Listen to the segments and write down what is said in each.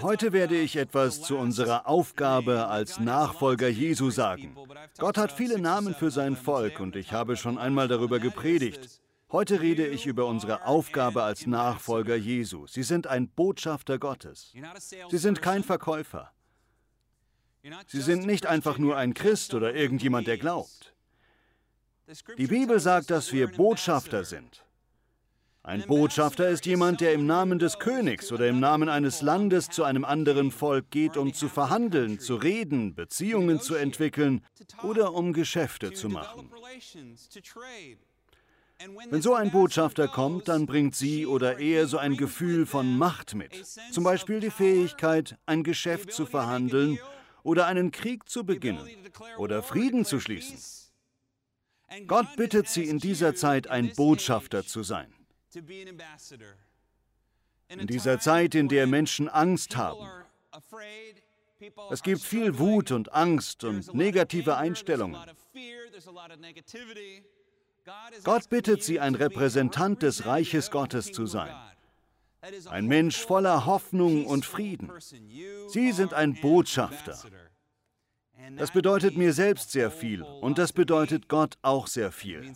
Heute werde ich etwas zu unserer Aufgabe als Nachfolger Jesu sagen. Gott hat viele Namen für sein Volk und ich habe schon einmal darüber gepredigt. Heute rede ich über unsere Aufgabe als Nachfolger Jesu. Sie sind ein Botschafter Gottes. Sie sind kein Verkäufer. Sie sind nicht einfach nur ein Christ oder irgendjemand, der glaubt. Die Bibel sagt, dass wir Botschafter sind. Ein Botschafter ist jemand, der im Namen des Königs oder im Namen eines Landes zu einem anderen Volk geht, um zu verhandeln, zu reden, Beziehungen zu entwickeln oder um Geschäfte zu machen. Wenn so ein Botschafter kommt, dann bringt sie oder er so ein Gefühl von Macht mit. Zum Beispiel die Fähigkeit, ein Geschäft zu verhandeln oder einen Krieg zu beginnen oder Frieden zu schließen. Gott bittet sie in dieser Zeit, ein Botschafter zu sein. In dieser Zeit, in der Menschen Angst haben. Es gibt viel Wut und Angst und negative Einstellungen. Gott bittet sie, ein Repräsentant des Reiches Gottes zu sein. Ein Mensch voller Hoffnung und Frieden. Sie sind ein Botschafter. Das bedeutet mir selbst sehr viel und das bedeutet Gott auch sehr viel.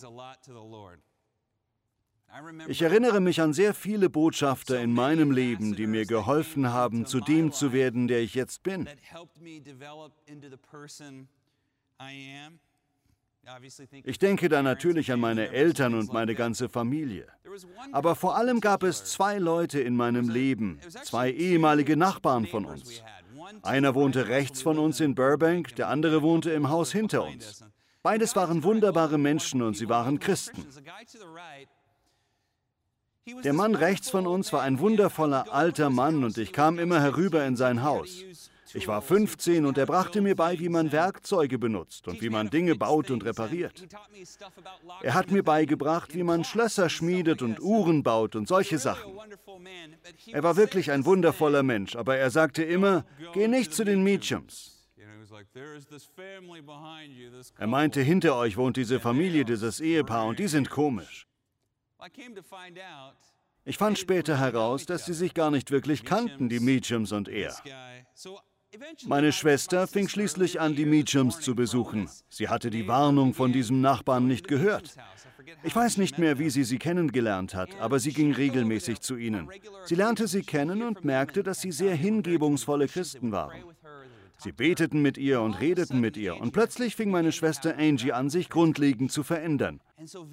Ich erinnere mich an sehr viele Botschafter in meinem Leben, die mir geholfen haben, zu dem zu werden, der ich jetzt bin. Ich denke da natürlich an meine Eltern und meine ganze Familie. Aber vor allem gab es zwei Leute in meinem Leben, zwei ehemalige Nachbarn von uns. Einer wohnte rechts von uns in Burbank, der andere wohnte im Haus hinter uns. Beides waren wunderbare Menschen und sie waren Christen. Der Mann rechts von uns war ein wundervoller alter Mann und ich kam immer herüber in sein Haus. Ich war 15 und er brachte mir bei, wie man Werkzeuge benutzt und wie man Dinge baut und repariert. Er hat mir beigebracht, wie man Schlösser schmiedet und Uhren baut und solche Sachen. Er war wirklich ein wundervoller Mensch, aber er sagte immer, geh nicht zu den Meachums. Er meinte, hinter euch wohnt diese Familie, dieses Ehepaar und die sind komisch. Ich fand später heraus, dass sie sich gar nicht wirklich kannten, die Meachams und er. Meine Schwester fing schließlich an, die Meachams zu besuchen. Sie hatte die Warnung von diesem Nachbarn nicht gehört. Ich weiß nicht mehr, wie sie sie kennengelernt hat, aber sie ging regelmäßig zu ihnen. Sie lernte sie kennen und merkte, dass sie sehr hingebungsvolle Christen waren. Sie beteten mit ihr und redeten mit ihr und plötzlich fing meine Schwester Angie an, sich grundlegend zu verändern.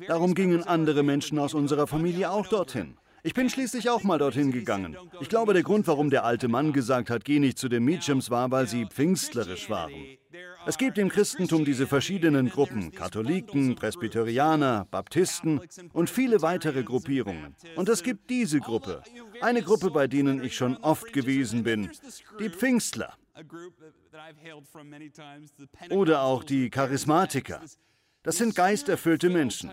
Darum gingen andere Menschen aus unserer Familie auch dorthin. Ich bin schließlich auch mal dorthin gegangen. Ich glaube, der Grund, warum der alte Mann gesagt hat, geh nicht zu den Meachams, war, weil sie pfingstlerisch waren. Es gibt im Christentum diese verschiedenen Gruppen, Katholiken, Presbyterianer, Baptisten und viele weitere Gruppierungen. Und es gibt diese Gruppe, eine Gruppe, bei denen ich schon oft gewesen bin, die Pfingstler. Oder auch die Charismatiker. Das sind geisterfüllte Menschen.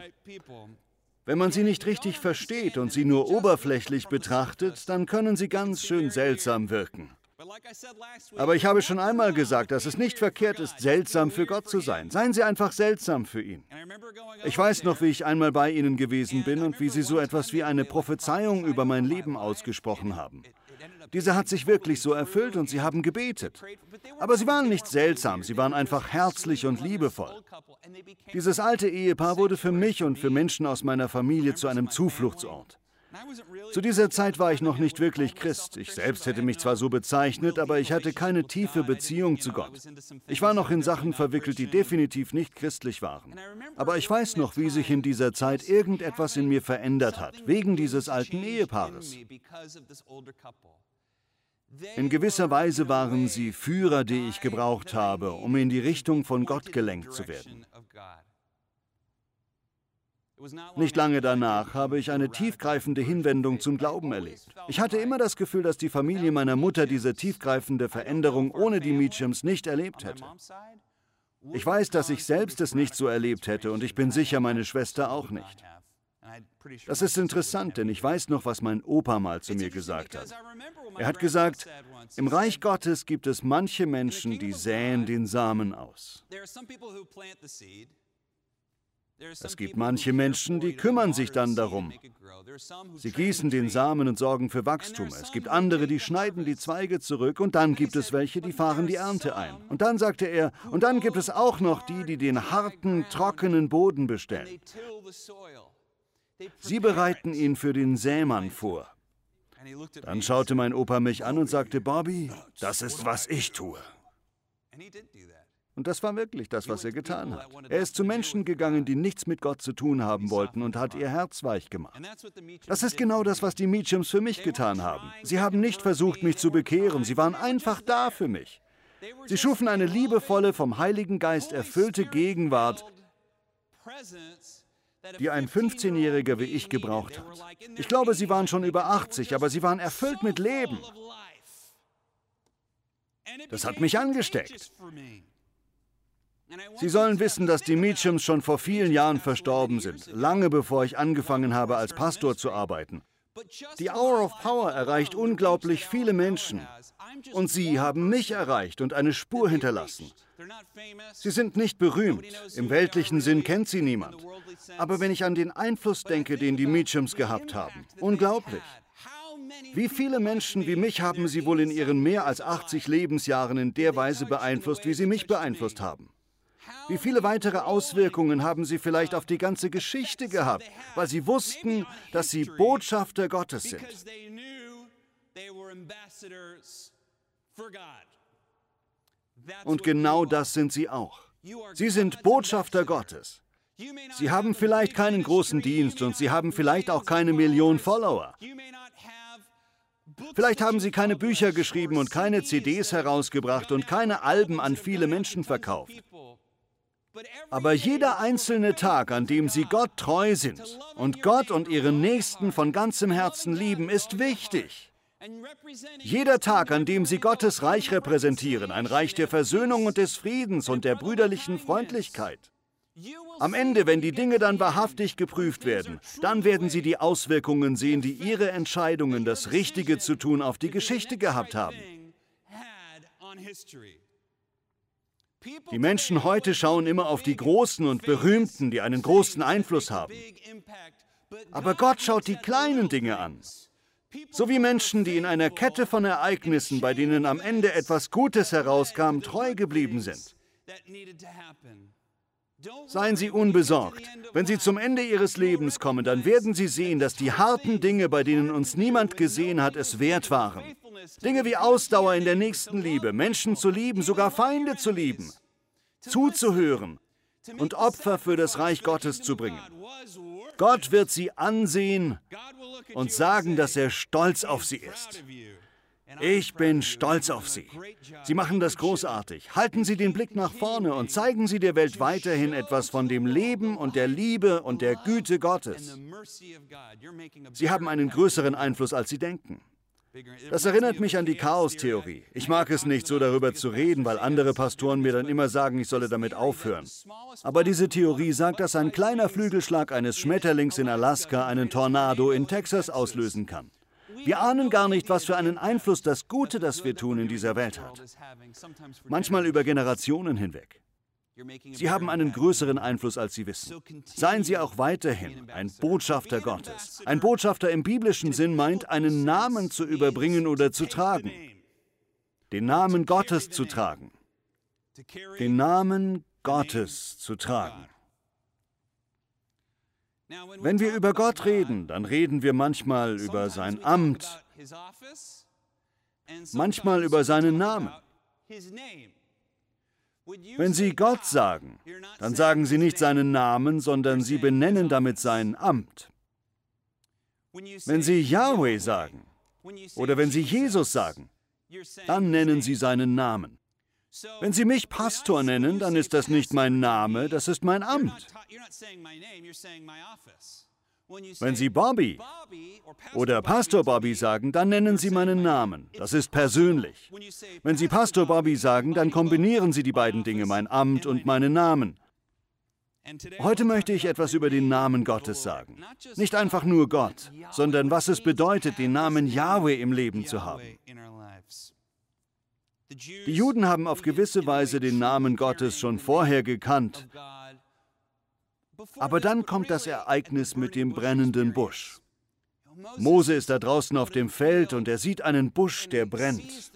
Wenn man sie nicht richtig versteht und sie nur oberflächlich betrachtet, dann können sie ganz schön seltsam wirken. Aber ich habe schon einmal gesagt, dass es nicht verkehrt ist, seltsam für Gott zu sein. Seien Sie einfach seltsam für ihn. Ich weiß noch, wie ich einmal bei Ihnen gewesen bin und wie Sie so etwas wie eine Prophezeiung über mein Leben ausgesprochen haben. Diese hat sich wirklich so erfüllt und sie haben gebetet. Aber sie waren nicht seltsam, sie waren einfach herzlich und liebevoll. Dieses alte Ehepaar wurde für mich und für Menschen aus meiner Familie zu einem Zufluchtsort. Zu dieser Zeit war ich noch nicht wirklich Christ. Ich selbst hätte mich zwar so bezeichnet, aber ich hatte keine tiefe Beziehung zu Gott. Ich war noch in Sachen verwickelt, die definitiv nicht christlich waren. Aber ich weiß noch, wie sich in dieser Zeit irgendetwas in mir verändert hat, wegen dieses alten Ehepaares. In gewisser Weise waren sie Führer, die ich gebraucht habe, um in die Richtung von Gott gelenkt zu werden. Nicht lange danach habe ich eine tiefgreifende Hinwendung zum Glauben erlebt. Ich hatte immer das Gefühl, dass die Familie meiner Mutter diese tiefgreifende Veränderung ohne die Meachams nicht erlebt hätte. Ich weiß, dass ich selbst es nicht so erlebt hätte und ich bin sicher, meine Schwester auch nicht. Das ist interessant, denn ich weiß noch, was mein Opa mal zu mir gesagt hat. Er hat gesagt, im Reich Gottes gibt es manche Menschen, die säen den Samen aus. Es gibt manche Menschen, die kümmern sich dann darum. Sie gießen den Samen und sorgen für Wachstum. Es gibt andere, die schneiden die Zweige zurück und dann gibt es welche, die fahren die Ernte ein. Und dann sagte er, und dann gibt es auch noch die, die den harten, trockenen Boden bestellen. Sie bereiten ihn für den Sämann vor. Dann schaute mein Opa mich an und sagte, Bobby, das ist, was ich tue. Und das war wirklich das, was er getan hat. Er ist zu Menschen gegangen, die nichts mit Gott zu tun haben wollten und hat ihr Herz weich gemacht. Das ist genau das, was die Meachams für mich getan haben. Sie haben nicht versucht, mich zu bekehren, sie waren einfach da für mich. Sie schufen eine liebevolle, vom Heiligen Geist erfüllte Gegenwart, die ein 15-Jähriger wie ich gebraucht hat. Ich glaube, sie waren schon über 80, aber sie waren erfüllt mit Leben. Das hat mich angesteckt. Sie sollen wissen, dass die Meachams schon vor vielen Jahren verstorben sind, lange bevor ich angefangen habe, als Pastor zu arbeiten. Die Hour of Power erreicht unglaublich viele Menschen. Und sie haben mich erreicht und eine Spur hinterlassen. Sie sind nicht berühmt. Im weltlichen Sinn kennt sie niemand. Aber wenn ich an den Einfluss denke, den die Meachams gehabt haben, unglaublich. Wie viele Menschen wie mich haben sie wohl in ihren mehr als 80 Lebensjahren in der Weise beeinflusst, wie sie mich beeinflusst haben? Wie viele weitere Auswirkungen haben sie vielleicht auf die ganze Geschichte gehabt, weil sie wussten, dass sie Botschafter Gottes sind? Und genau das sind sie auch. Sie sind Botschafter Gottes. Sie haben vielleicht keinen großen Dienst und sie haben vielleicht auch keine Million Follower. Vielleicht haben sie keine Bücher geschrieben und keine CDs herausgebracht und keine Alben an viele Menschen verkauft. Aber jeder einzelne Tag, an dem sie Gott treu sind und Gott und ihren Nächsten von ganzem Herzen lieben, ist wichtig. Jeder Tag, an dem sie Gottes Reich repräsentieren, ein Reich der Versöhnung und des Friedens und der brüderlichen Freundlichkeit. Am Ende, wenn die Dinge dann wahrhaftig geprüft werden, dann werden sie die Auswirkungen sehen, die ihre Entscheidungen, das Richtige zu tun, auf die Geschichte gehabt haben. Die Menschen heute schauen immer auf die Großen und Berühmten, die einen großen Einfluss haben. Aber Gott schaut die kleinen Dinge an. So wie Menschen, die in einer Kette von Ereignissen, bei denen am Ende etwas Gutes herauskam, treu geblieben sind. Seien Sie unbesorgt. Wenn Sie zum Ende Ihres Lebens kommen, dann werden Sie sehen, dass die harten Dinge, bei denen uns niemand gesehen hat, es wert waren. Dinge wie Ausdauer in der nächsten Liebe, Menschen zu lieben, sogar Feinde zu lieben, zuzuhören und Opfer für das Reich Gottes zu bringen. Gott wird sie ansehen und sagen, dass er stolz auf sie ist. Ich bin stolz auf Sie. Sie machen das großartig. Halten Sie den Blick nach vorne und zeigen Sie der Welt weiterhin etwas von dem Leben und der Liebe und der Güte Gottes. Sie haben einen größeren Einfluss, als Sie denken. Das erinnert mich an die Chaos-Theorie. Ich mag es nicht, so darüber zu reden, weil andere Pastoren mir dann immer sagen, ich solle damit aufhören. Aber diese Theorie sagt, dass ein kleiner Flügelschlag eines Schmetterlings in Alaska einen Tornado in Texas auslösen kann. Wir ahnen gar nicht, was für einen Einfluss das Gute, das wir tun, in dieser Welt hat. Manchmal über Generationen hinweg. Sie haben einen größeren Einfluss, als Sie wissen. Seien Sie auch weiterhin ein Botschafter Gottes. Ein Botschafter im biblischen Sinn meint, einen Namen zu überbringen oder zu tragen. Den Namen Gottes zu tragen. Den Namen Gottes zu tragen. Wenn wir über Gott reden, dann reden wir manchmal über sein Amt, manchmal über seinen Namen. Wenn Sie Gott sagen, dann sagen Sie nicht seinen Namen, sondern Sie benennen damit sein Amt. Wenn Sie Yahweh sagen oder wenn Sie Jesus sagen, dann nennen Sie seinen Namen. Wenn Sie mich Pastor nennen, dann ist das nicht mein Name, das ist mein Amt. Wenn Sie Bobby oder Pastor Bobby sagen, dann nennen Sie meinen Namen. Das ist persönlich. Wenn Sie Pastor Bobby sagen, dann kombinieren Sie die beiden Dinge, mein Amt und meinen Namen. Heute möchte ich etwas über den Namen Gottes sagen. Nicht einfach nur Gott, sondern was es bedeutet, den Namen Yahweh im Leben zu haben. Die Juden haben auf gewisse Weise den Namen Gottes schon vorher gekannt Aber dann kommt das Ereignis mit dem brennenden Busch. Mose ist da draußen auf dem Feld und er sieht einen Busch, der brennt.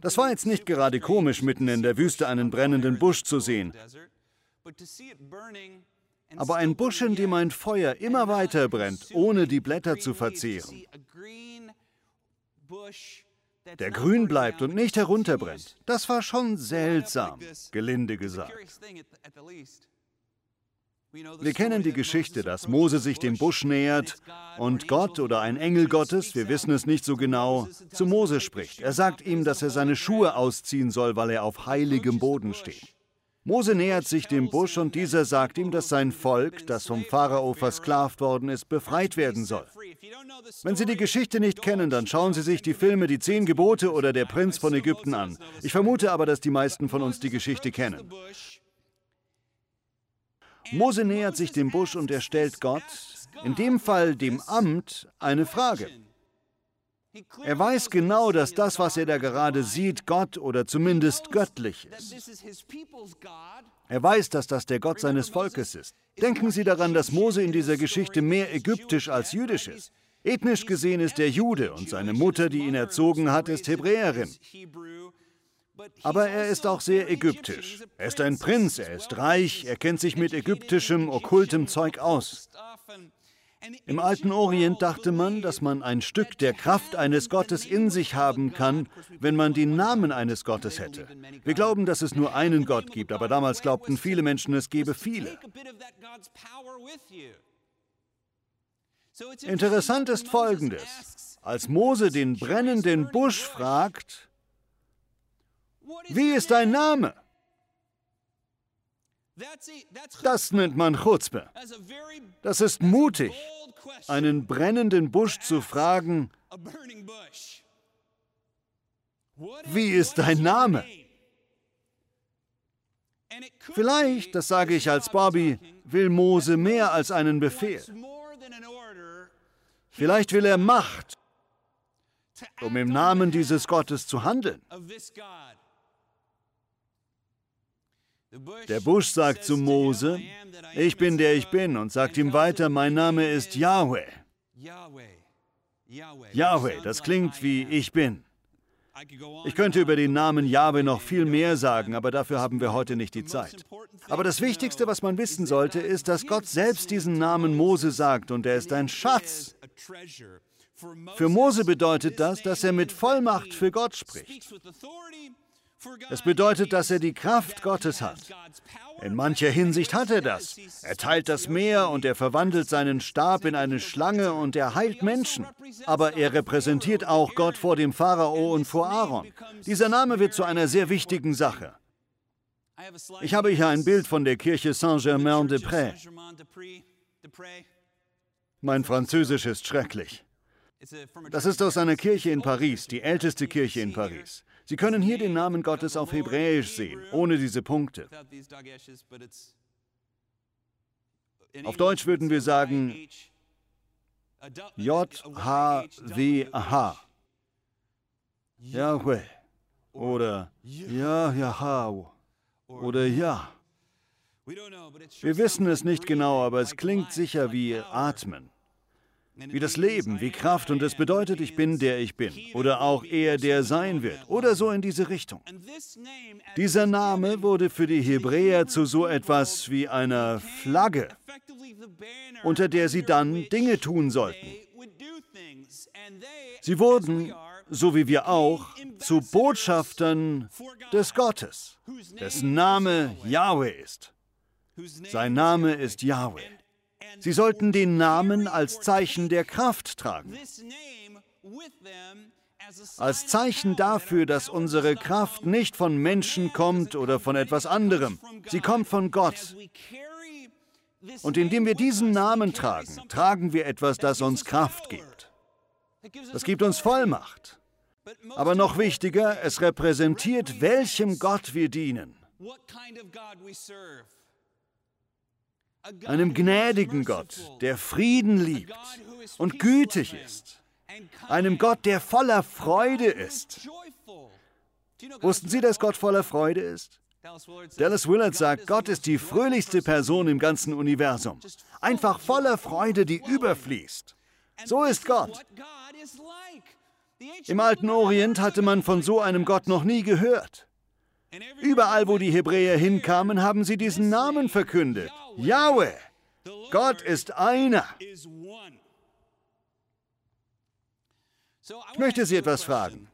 Das war jetzt nicht gerade komisch, mitten in der Wüste einen brennenden Busch zu sehen. Aber ein Busch, in dem ein Feuer immer weiter brennt, ohne die Blätter zu verzehren, der grün bleibt und nicht herunterbrennt, das war schon seltsam, gelinde gesagt. Wir kennen die Geschichte, dass Mose sich dem Busch nähert und Gott oder ein Engel Gottes, wir wissen es nicht so genau, zu Mose spricht. Er sagt ihm, dass er seine Schuhe ausziehen soll, weil er auf heiligem Boden steht. Mose nähert sich dem Busch und dieser sagt ihm, dass sein Volk, das vom Pharao versklavt worden ist, befreit werden soll. Wenn Sie die Geschichte nicht kennen, dann schauen Sie sich die Filme Die Zehn Gebote oder Der Prinz von Ägypten an. Ich vermute aber, dass die meisten von uns die Geschichte kennen. Mose nähert sich dem Busch und er stellt Gott, in dem Fall dem Amt, eine Frage. Er weiß genau, dass das, was er da gerade sieht, Gott oder zumindest göttlich ist. Er weiß, dass das der Gott seines Volkes ist. Denken Sie daran, dass Mose in dieser Geschichte mehr ägyptisch als jüdisch ist. Ethnisch gesehen ist er Jude und seine Mutter, die ihn erzogen hat, ist Hebräerin. Aber er ist auch sehr ägyptisch. Er ist ein Prinz, er ist reich, er kennt sich mit ägyptischem, okkultem Zeug aus. Im alten Orient dachte man, dass man ein Stück der Kraft eines Gottes in sich haben kann, wenn man den Namen eines Gottes hätte. Wir glauben, dass es nur einen Gott gibt, aber damals glaubten viele Menschen, es gebe viele. Interessant ist Folgendes. Als Mose den brennenden Busch fragt, wie ist dein Name? Das nennt man Chutzpe. Das ist mutig, einen brennenden Busch zu fragen, wie ist dein Name? Vielleicht, das sage ich als Bobby, will Mose mehr als einen Befehl. Vielleicht will er Macht, um im Namen dieses Gottes zu handeln. Der Busch sagt zu Mose, ich bin der ich bin, und sagt ihm weiter, mein Name ist Yahweh. Yahweh, das klingt wie ich bin. Ich könnte über den Namen Yahweh noch viel mehr sagen, aber dafür haben wir heute nicht die Zeit. Aber das Wichtigste, was man wissen sollte, ist, dass Gott selbst diesen Namen Mose sagt und er ist ein Schatz. Für Mose bedeutet das, dass er mit Vollmacht für Gott spricht. Es bedeutet, dass er die Kraft Gottes hat. In mancher Hinsicht hat er das. Er teilt das Meer und er verwandelt seinen Stab in eine Schlange und er heilt Menschen. Aber er repräsentiert auch Gott vor dem Pharao und vor Aaron. Dieser Name wird zu einer sehr wichtigen Sache. Ich habe hier ein Bild von der Kirche Saint-Germain-de-Prés. Mein Französisch ist schrecklich. Das ist aus einer Kirche in Paris, die älteste Kirche in Paris. Sie können hier den Namen Gottes auf Hebräisch sehen, ohne diese Punkte. Auf Deutsch würden wir sagen J-H-W-H. Yahweh oder Yahau oder Ja. Wir wissen es nicht genau, aber es klingt sicher wie Atmen wie das Leben, wie Kraft und es bedeutet, ich bin der ich bin oder auch er der sein wird oder so in diese Richtung. Dieser Name wurde für die Hebräer zu so etwas wie einer Flagge, unter der sie dann Dinge tun sollten. Sie wurden, so wie wir auch, zu Botschaftern des Gottes, dessen Name Yahweh ist. Sein Name ist Yahweh. Sie sollten den Namen als Zeichen der Kraft tragen. Als Zeichen dafür, dass unsere Kraft nicht von Menschen kommt oder von etwas anderem. Sie kommt von Gott. Und indem wir diesen Namen tragen, tragen wir etwas, das uns Kraft gibt. Das gibt uns Vollmacht. Aber noch wichtiger, es repräsentiert, welchem Gott wir dienen einem gnädigen Gott, der Frieden liebt und gütig ist, einem Gott, der voller Freude ist. Wussten Sie, dass Gott voller Freude ist? Dallas Willard sagt, Gott ist die fröhlichste Person im ganzen Universum. Einfach voller Freude, die überfließt. So ist Gott. Im alten Orient hatte man von so einem Gott noch nie gehört. Überall, wo die Hebräer hinkamen, haben sie diesen Namen verkündet. Yahweh. Gott ist einer. Ich möchte Sie etwas fragen.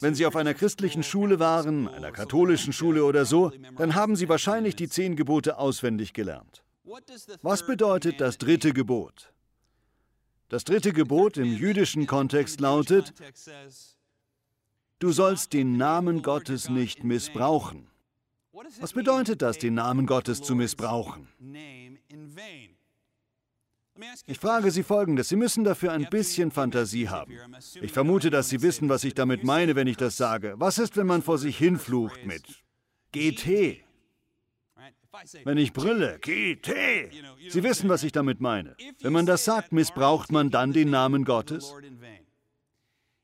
Wenn Sie auf einer christlichen Schule waren, einer katholischen Schule oder so, dann haben Sie wahrscheinlich die zehn Gebote auswendig gelernt. Was bedeutet das dritte Gebot? Das dritte Gebot im jüdischen Kontext lautet, du sollst den Namen Gottes nicht missbrauchen. Was bedeutet das, den Namen Gottes zu missbrauchen? Ich frage Sie Folgendes. Sie müssen dafür ein bisschen Fantasie haben. Ich vermute, dass Sie wissen, was ich damit meine, wenn ich das sage. Was ist, wenn man vor sich hinflucht mit GT? Wenn ich brülle, GT. Sie wissen, was ich damit meine. Wenn man das sagt, missbraucht man dann den Namen Gottes?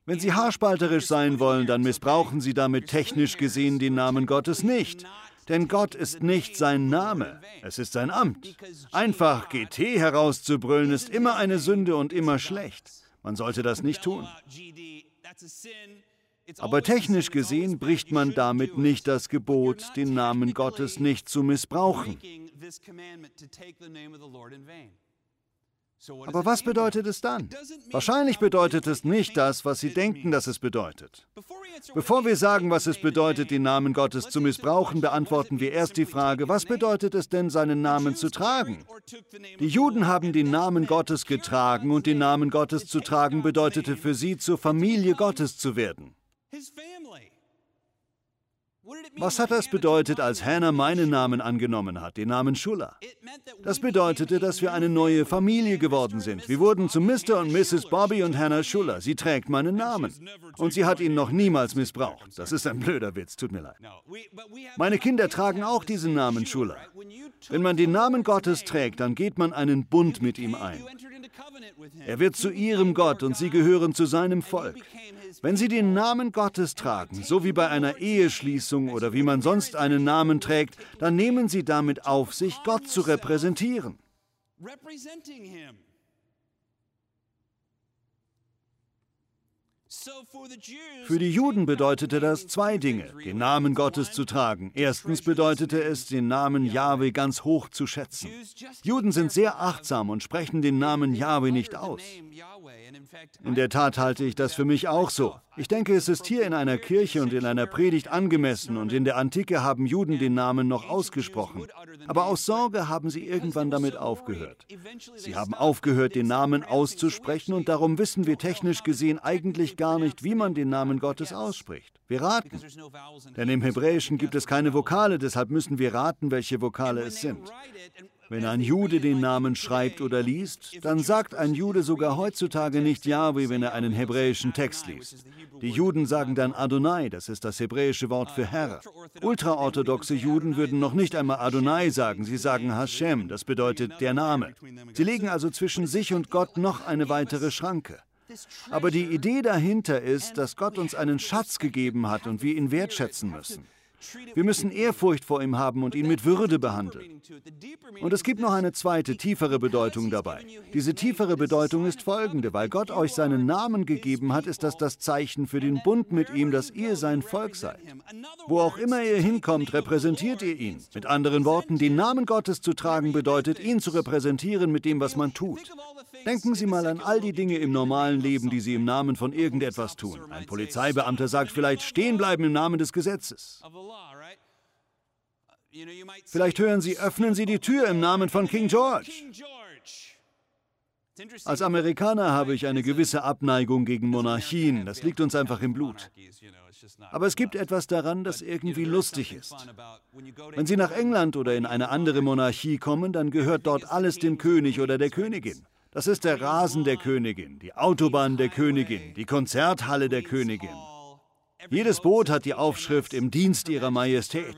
Wenn Sie haarspalterisch sein wollen, dann missbrauchen Sie damit technisch gesehen den Namen Gottes nicht. Denn Gott ist nicht sein Name, es ist sein Amt. Einfach GT herauszubrüllen ist immer eine Sünde und immer schlecht. Man sollte das nicht tun. Aber technisch gesehen bricht man damit nicht das Gebot, den Namen Gottes nicht zu missbrauchen. Aber was bedeutet es dann? Wahrscheinlich bedeutet es nicht das, was Sie denken, dass es bedeutet. Bevor wir sagen, was es bedeutet, den Namen Gottes zu missbrauchen, beantworten wir erst die Frage, was bedeutet es denn, seinen Namen zu tragen? Die Juden haben den Namen Gottes getragen und den Namen Gottes zu tragen bedeutete für sie, zur Familie Gottes zu werden. Was hat das bedeutet, als Hannah meinen Namen angenommen hat, den Namen Schuller? Das bedeutete, dass wir eine neue Familie geworden sind. Wir wurden zu Mr. und Mrs. Bobby und Hannah Schuller. Sie trägt meinen Namen. Und sie hat ihn noch niemals missbraucht. Das ist ein blöder Witz, tut mir leid. Meine Kinder tragen auch diesen Namen Schuller. Wenn man den Namen Gottes trägt, dann geht man einen Bund mit ihm ein. Er wird zu ihrem Gott und sie gehören zu seinem Volk. Wenn Sie den Namen Gottes tragen, so wie bei einer Eheschließung oder wie man sonst einen Namen trägt, dann nehmen Sie damit auf sich, Gott zu repräsentieren. Für die Juden bedeutete das zwei Dinge, den Namen Gottes zu tragen. Erstens bedeutete es, den Namen Jahwe ganz hoch zu schätzen. Juden sind sehr achtsam und sprechen den Namen Jahwe nicht aus. In der Tat halte ich das für mich auch so. Ich denke, es ist hier in einer Kirche und in einer Predigt angemessen und in der Antike haben Juden den Namen noch ausgesprochen. Aber aus Sorge haben sie irgendwann damit aufgehört. Sie haben aufgehört, den Namen auszusprechen und darum wissen wir technisch gesehen eigentlich gar nicht, wie man den Namen Gottes ausspricht. Wir raten. Denn im Hebräischen gibt es keine Vokale, deshalb müssen wir raten, welche Vokale es sind. Wenn ein Jude den Namen schreibt oder liest, dann sagt ein Jude sogar heutzutage nicht Yahweh, wenn er einen hebräischen Text liest. Die Juden sagen dann Adonai, das ist das hebräische Wort für Herr. Ultraorthodoxe Juden würden noch nicht einmal Adonai sagen, sie sagen Hashem, das bedeutet der Name. Sie legen also zwischen sich und Gott noch eine weitere Schranke. Aber die Idee dahinter ist, dass Gott uns einen Schatz gegeben hat und wir ihn wertschätzen müssen. Wir müssen Ehrfurcht vor ihm haben und ihn mit Würde behandeln. Und es gibt noch eine zweite, tiefere Bedeutung dabei. Diese tiefere Bedeutung ist folgende. Weil Gott euch seinen Namen gegeben hat, ist das das Zeichen für den Bund mit ihm, dass ihr sein Volk seid. Wo auch immer ihr hinkommt, repräsentiert ihr ihn. Mit anderen Worten, den Namen Gottes zu tragen bedeutet, ihn zu repräsentieren mit dem, was man tut. Denken Sie mal an all die Dinge im normalen Leben, die Sie im Namen von irgendetwas tun. Ein Polizeibeamter sagt vielleicht stehen bleiben im Namen des Gesetzes. Vielleicht hören Sie, öffnen Sie die Tür im Namen von King George. Als Amerikaner habe ich eine gewisse Abneigung gegen Monarchien. Das liegt uns einfach im Blut. Aber es gibt etwas daran, das irgendwie lustig ist. Wenn Sie nach England oder in eine andere Monarchie kommen, dann gehört dort alles dem König oder der Königin. Das ist der Rasen der Königin, die Autobahn der Königin, die Konzerthalle der Königin. Jedes Boot hat die Aufschrift im Dienst ihrer Majestät.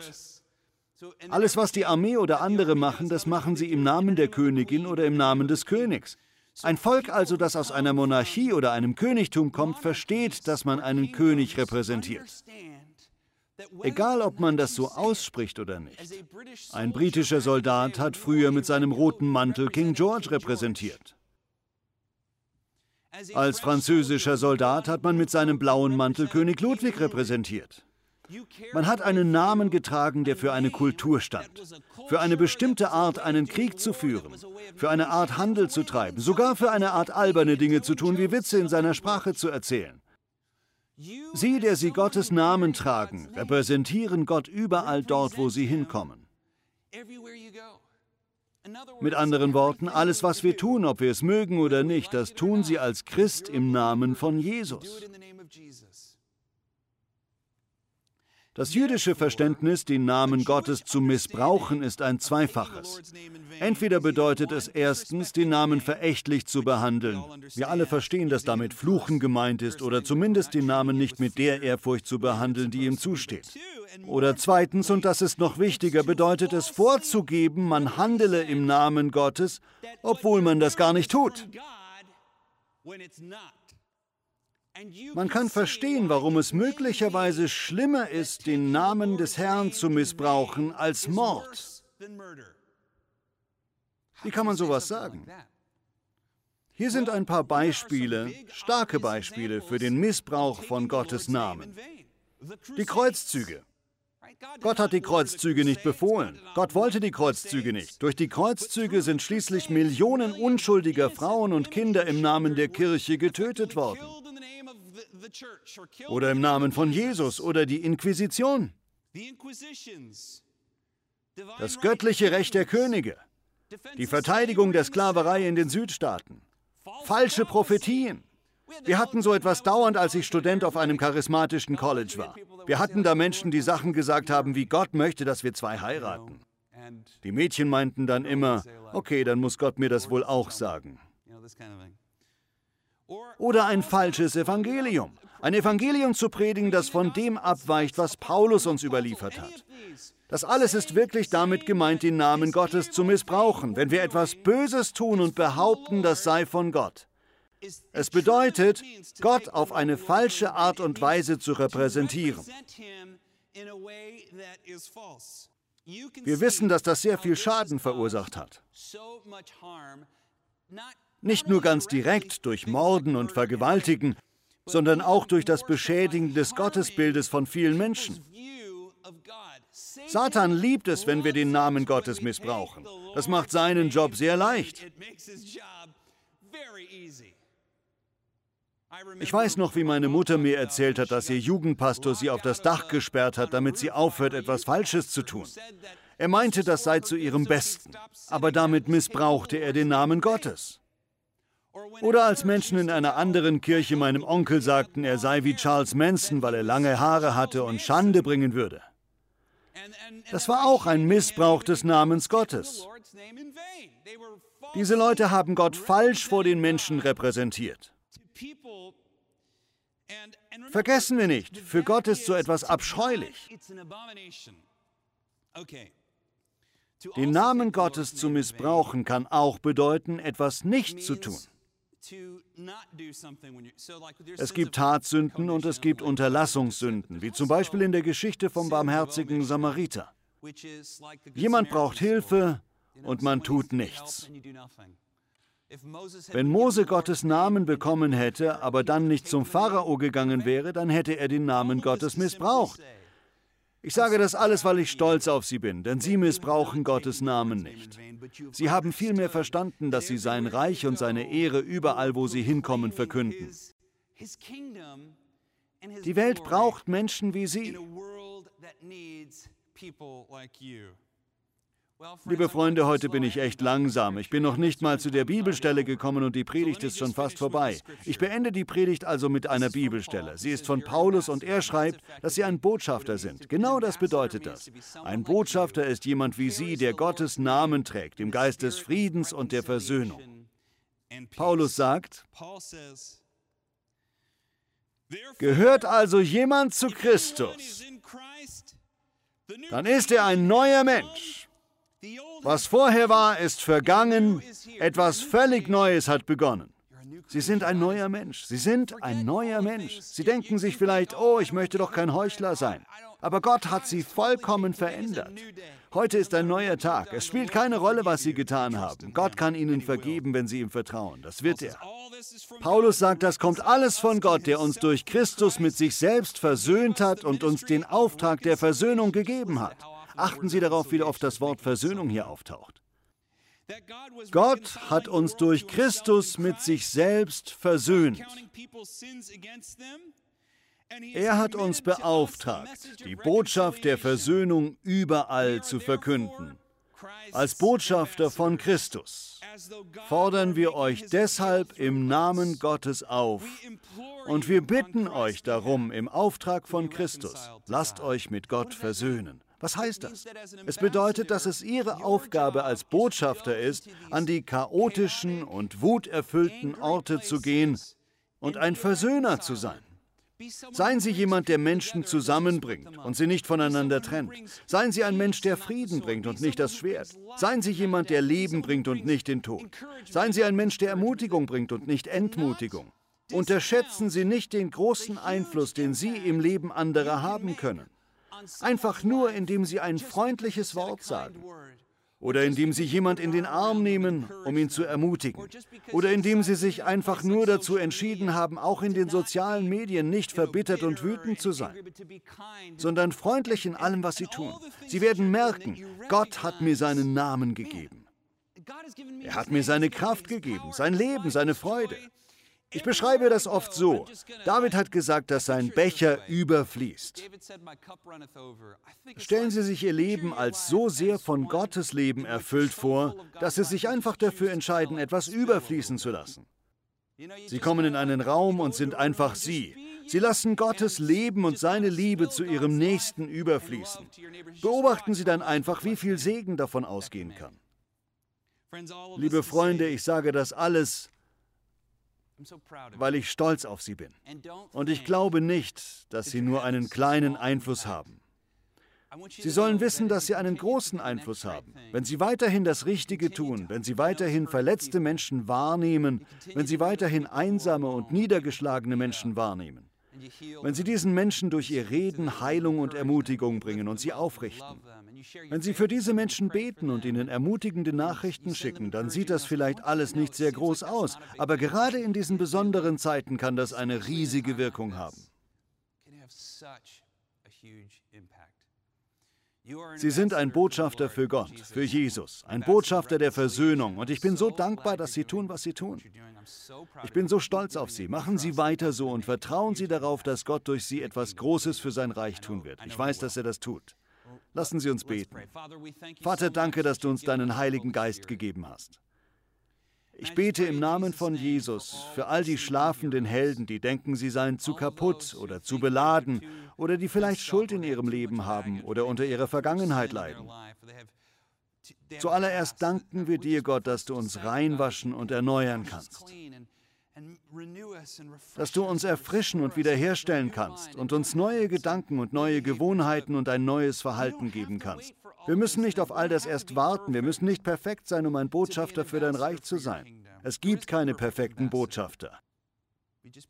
Alles, was die Armee oder andere machen, das machen sie im Namen der Königin oder im Namen des Königs. Ein Volk also, das aus einer Monarchie oder einem Königtum kommt, versteht, dass man einen König repräsentiert. Egal, ob man das so ausspricht oder nicht. Ein britischer Soldat hat früher mit seinem roten Mantel King George repräsentiert. Als französischer Soldat hat man mit seinem blauen Mantel König Ludwig repräsentiert. Man hat einen Namen getragen, der für eine Kultur stand, für eine bestimmte Art, einen Krieg zu führen, für eine Art Handel zu treiben, sogar für eine Art alberne Dinge zu tun, wie Witze in seiner Sprache zu erzählen. Sie, der sie Gottes Namen tragen, repräsentieren Gott überall dort, wo sie hinkommen. Mit anderen Worten, alles, was wir tun, ob wir es mögen oder nicht, das tun sie als Christ im Namen von Jesus. Das jüdische Verständnis, den Namen Gottes zu missbrauchen, ist ein zweifaches. Entweder bedeutet es erstens, den Namen verächtlich zu behandeln. Wir alle verstehen, dass damit Fluchen gemeint ist oder zumindest den Namen nicht mit der Ehrfurcht zu behandeln, die ihm zusteht. Oder zweitens, und das ist noch wichtiger, bedeutet es vorzugeben, man handele im Namen Gottes, obwohl man das gar nicht tut. Man kann verstehen, warum es möglicherweise schlimmer ist, den Namen des Herrn zu missbrauchen, als Mord. Wie kann man sowas sagen? Hier sind ein paar Beispiele, starke Beispiele für den Missbrauch von Gottes Namen. Die Kreuzzüge. Gott hat die Kreuzzüge nicht befohlen. Gott wollte die Kreuzzüge nicht. Durch die Kreuzzüge sind schließlich Millionen unschuldiger Frauen und Kinder im Namen der Kirche getötet worden. Oder im Namen von Jesus oder die Inquisition. Das göttliche Recht der Könige. Die Verteidigung der Sklaverei in den Südstaaten. Falsche Prophetien. Wir hatten so etwas dauernd, als ich Student auf einem charismatischen College war. Wir hatten da Menschen, die Sachen gesagt haben, wie Gott möchte, dass wir zwei heiraten. Die Mädchen meinten dann immer, okay, dann muss Gott mir das wohl auch sagen. Oder ein falsches Evangelium. Ein Evangelium zu predigen, das von dem abweicht, was Paulus uns überliefert hat. Das alles ist wirklich damit gemeint, den Namen Gottes zu missbrauchen, wenn wir etwas Böses tun und behaupten, das sei von Gott. Es bedeutet, Gott auf eine falsche Art und Weise zu repräsentieren. Wir wissen, dass das sehr viel Schaden verursacht hat. Nicht nur ganz direkt durch Morden und Vergewaltigen, sondern auch durch das Beschädigen des Gottesbildes von vielen Menschen. Satan liebt es, wenn wir den Namen Gottes missbrauchen. Das macht seinen Job sehr leicht. Ich weiß noch, wie meine Mutter mir erzählt hat, dass ihr Jugendpastor sie auf das Dach gesperrt hat, damit sie aufhört, etwas Falsches zu tun. Er meinte, das sei zu ihrem Besten, aber damit missbrauchte er den Namen Gottes. Oder als Menschen in einer anderen Kirche meinem Onkel sagten, er sei wie Charles Manson, weil er lange Haare hatte und Schande bringen würde. Das war auch ein Missbrauch des Namens Gottes. Diese Leute haben Gott falsch vor den Menschen repräsentiert. Vergessen wir nicht, für Gott ist so etwas abscheulich. Den Namen Gottes zu missbrauchen kann auch bedeuten, etwas nicht zu tun. Es gibt Tatsünden und es gibt Unterlassungssünden, wie zum Beispiel in der Geschichte vom barmherzigen Samariter. Jemand braucht Hilfe und man tut nichts. Wenn Mose Gottes Namen bekommen hätte, aber dann nicht zum Pharao gegangen wäre, dann hätte er den Namen Gottes missbraucht. Ich sage das alles, weil ich stolz auf sie bin, denn sie missbrauchen Gottes Namen nicht. Sie haben vielmehr verstanden, dass sie sein Reich und seine Ehre überall, wo sie hinkommen, verkünden. Die Welt braucht Menschen wie sie. Liebe Freunde, heute bin ich echt langsam. Ich bin noch nicht mal zu der Bibelstelle gekommen und die Predigt ist schon fast vorbei. Ich beende die Predigt also mit einer Bibelstelle. Sie ist von Paulus und er schreibt, dass sie ein Botschafter sind. Genau das bedeutet das. Ein Botschafter ist jemand wie Sie, der Gottes Namen trägt, im Geist des Friedens und der Versöhnung. Paulus sagt, Gehört also jemand zu Christus, dann ist er ein neuer Mensch. Was vorher war, ist vergangen, etwas völlig Neues hat begonnen. Sie sind ein neuer Mensch. Sie sind ein neuer Mensch. Sie denken sich vielleicht, oh, ich möchte doch kein Heuchler sein. Aber Gott hat sie vollkommen verändert. Heute ist ein neuer Tag. Es spielt keine Rolle, was sie getan haben. Gott kann ihnen vergeben, wenn sie ihm vertrauen. Das wird er. Paulus sagt, das kommt alles von Gott, der uns durch Christus mit sich selbst versöhnt hat und uns den Auftrag der Versöhnung gegeben hat. Achten Sie darauf, wie oft das Wort Versöhnung hier auftaucht. Gott hat uns durch Christus mit sich selbst versöhnt. Er hat uns beauftragt, die Botschaft der Versöhnung überall zu verkünden. Als Botschafter von Christus fordern wir euch deshalb im Namen Gottes auf und wir bitten euch darum im Auftrag von Christus, lasst euch mit Gott versöhnen. Was heißt das? Es bedeutet, dass es Ihre Aufgabe als Botschafter ist, an die chaotischen und wuterfüllten Orte zu gehen und ein Versöhner zu sein. Seien Sie jemand, der Menschen zusammenbringt und sie nicht voneinander trennt. Seien Sie ein Mensch, der Frieden bringt und nicht das Schwert. Seien Sie jemand, der Leben bringt und nicht den Tod. Seien Sie ein Mensch, der Ermutigung bringt und nicht Entmutigung. Unterschätzen Sie nicht den großen Einfluss, den Sie im Leben anderer haben können. Einfach nur, indem Sie ein freundliches Wort sagen. Oder indem Sie jemand in den Arm nehmen, um ihn zu ermutigen. Oder indem Sie sich einfach nur dazu entschieden haben, auch in den sozialen Medien nicht verbittert und wütend zu sein, sondern freundlich in allem, was Sie tun. Sie werden merken, Gott hat mir seinen Namen gegeben. Er hat mir seine Kraft gegeben, sein Leben, seine Freude. Ich beschreibe das oft so. David hat gesagt, dass sein Becher überfließt. Stellen Sie sich Ihr Leben als so sehr von Gottes Leben erfüllt vor, dass Sie sich einfach dafür entscheiden, etwas überfließen zu lassen. Sie kommen in einen Raum und sind einfach Sie. Sie lassen Gottes Leben und seine Liebe zu Ihrem Nächsten überfließen. Beobachten Sie dann einfach, wie viel Segen davon ausgehen kann. Liebe Freunde, ich sage das alles, weil ich stolz auf sie bin. Und ich glaube nicht, dass sie nur einen kleinen Einfluss haben. Sie sollen wissen, dass sie einen großen Einfluss haben. Wenn sie weiterhin das Richtige tun, wenn sie weiterhin verletzte Menschen wahrnehmen, wenn sie weiterhin einsame und niedergeschlagene Menschen wahrnehmen, wenn Sie diesen Menschen durch Ihr Reden Heilung und Ermutigung bringen und sie aufrichten, wenn Sie für diese Menschen beten und ihnen ermutigende Nachrichten schicken, dann sieht das vielleicht alles nicht sehr groß aus, aber gerade in diesen besonderen Zeiten kann das eine riesige Wirkung haben. Sie sind ein Botschafter für Gott, für Jesus, ein Botschafter der Versöhnung und ich bin so dankbar, dass Sie tun, was Sie tun. Ich bin so stolz auf Sie. Machen Sie weiter so und vertrauen Sie darauf, dass Gott durch Sie etwas Großes für sein Reich tun wird. Ich weiß, dass er das tut. Lassen Sie uns beten. Vater, danke, dass du uns deinen Heiligen Geist gegeben hast. Ich bete im Namen von Jesus für all die schlafenden Helden, die denken, sie seien zu kaputt oder zu beladen oder die vielleicht Schuld in ihrem Leben haben oder unter ihrer Vergangenheit leiden. Zuallererst danken wir dir, Gott, dass du uns reinwaschen und erneuern kannst dass du uns erfrischen und wiederherstellen kannst und uns neue Gedanken und neue Gewohnheiten und ein neues Verhalten geben kannst. Wir müssen nicht auf all das erst warten, wir müssen nicht perfekt sein, um ein Botschafter für dein Reich zu sein. Es gibt keine perfekten Botschafter.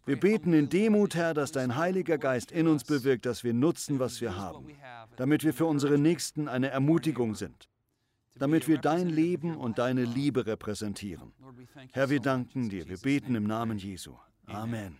Wir beten in Demut, Herr, dass dein Heiliger Geist in uns bewirkt, dass wir nutzen, was wir haben, damit wir für unsere Nächsten eine Ermutigung sind damit wir dein Leben und deine Liebe repräsentieren. Herr, wir danken dir. Wir beten im Namen Jesu. Amen.